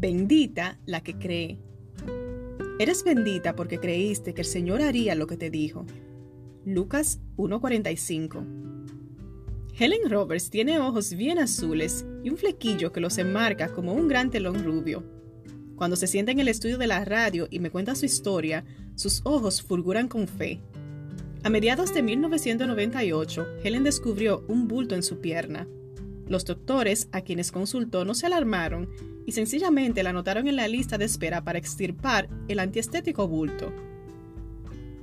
Bendita la que cree. Eres bendita porque creíste que el Señor haría lo que te dijo. Lucas 1:45 Helen Roberts tiene ojos bien azules y un flequillo que los enmarca como un gran telón rubio. Cuando se sienta en el estudio de la radio y me cuenta su historia, sus ojos fulguran con fe. A mediados de 1998, Helen descubrió un bulto en su pierna. Los doctores a quienes consultó no se alarmaron y sencillamente la anotaron en la lista de espera para extirpar el antiestético bulto.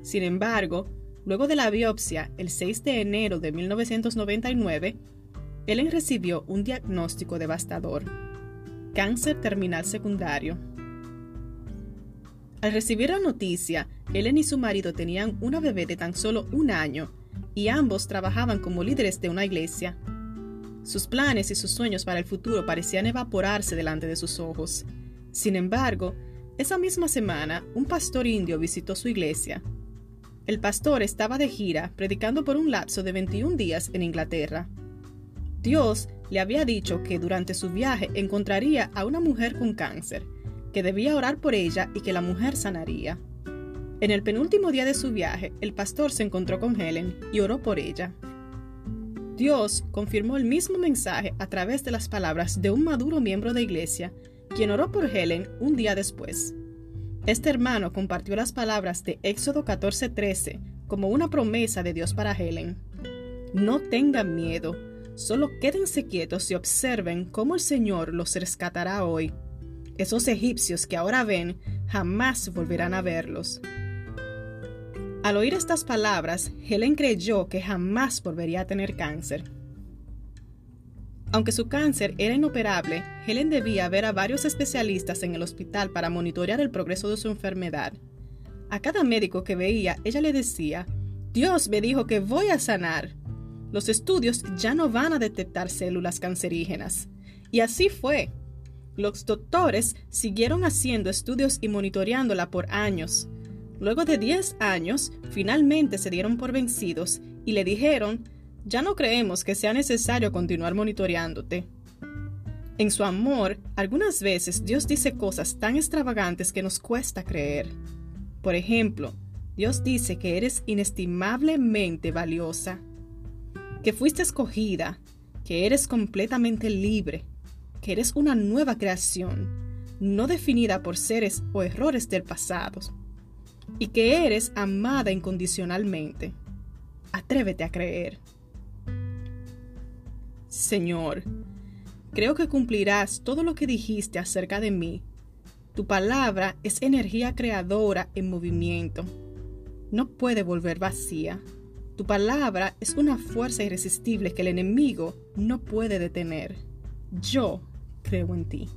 Sin embargo, luego de la biopsia el 6 de enero de 1999, Helen recibió un diagnóstico devastador, cáncer terminal secundario. Al recibir la noticia, Ellen y su marido tenían una bebé de tan solo un año y ambos trabajaban como líderes de una iglesia. Sus planes y sus sueños para el futuro parecían evaporarse delante de sus ojos. Sin embargo, esa misma semana, un pastor indio visitó su iglesia. El pastor estaba de gira, predicando por un lapso de 21 días en Inglaterra. Dios le había dicho que durante su viaje encontraría a una mujer con cáncer que debía orar por ella y que la mujer sanaría. En el penúltimo día de su viaje, el pastor se encontró con Helen y oró por ella. Dios confirmó el mismo mensaje a través de las palabras de un maduro miembro de iglesia, quien oró por Helen un día después. Este hermano compartió las palabras de Éxodo 14:13 como una promesa de Dios para Helen. No tengan miedo, solo quédense quietos y observen cómo el Señor los rescatará hoy. Esos egipcios que ahora ven jamás volverán a verlos. Al oír estas palabras, Helen creyó que jamás volvería a tener cáncer. Aunque su cáncer era inoperable, Helen debía ver a varios especialistas en el hospital para monitorear el progreso de su enfermedad. A cada médico que veía, ella le decía, Dios me dijo que voy a sanar. Los estudios ya no van a detectar células cancerígenas. Y así fue. Los doctores siguieron haciendo estudios y monitoreándola por años. Luego de 10 años, finalmente se dieron por vencidos y le dijeron, ya no creemos que sea necesario continuar monitoreándote. En su amor, algunas veces Dios dice cosas tan extravagantes que nos cuesta creer. Por ejemplo, Dios dice que eres inestimablemente valiosa, que fuiste escogida, que eres completamente libre, que eres una nueva creación, no definida por seres o errores del pasado, y que eres amada incondicionalmente. Atrévete a creer. Señor, creo que cumplirás todo lo que dijiste acerca de mí. Tu palabra es energía creadora en movimiento. No puede volver vacía. Tu palabra es una fuerza irresistible que el enemigo no puede detener. Yo creo en ti.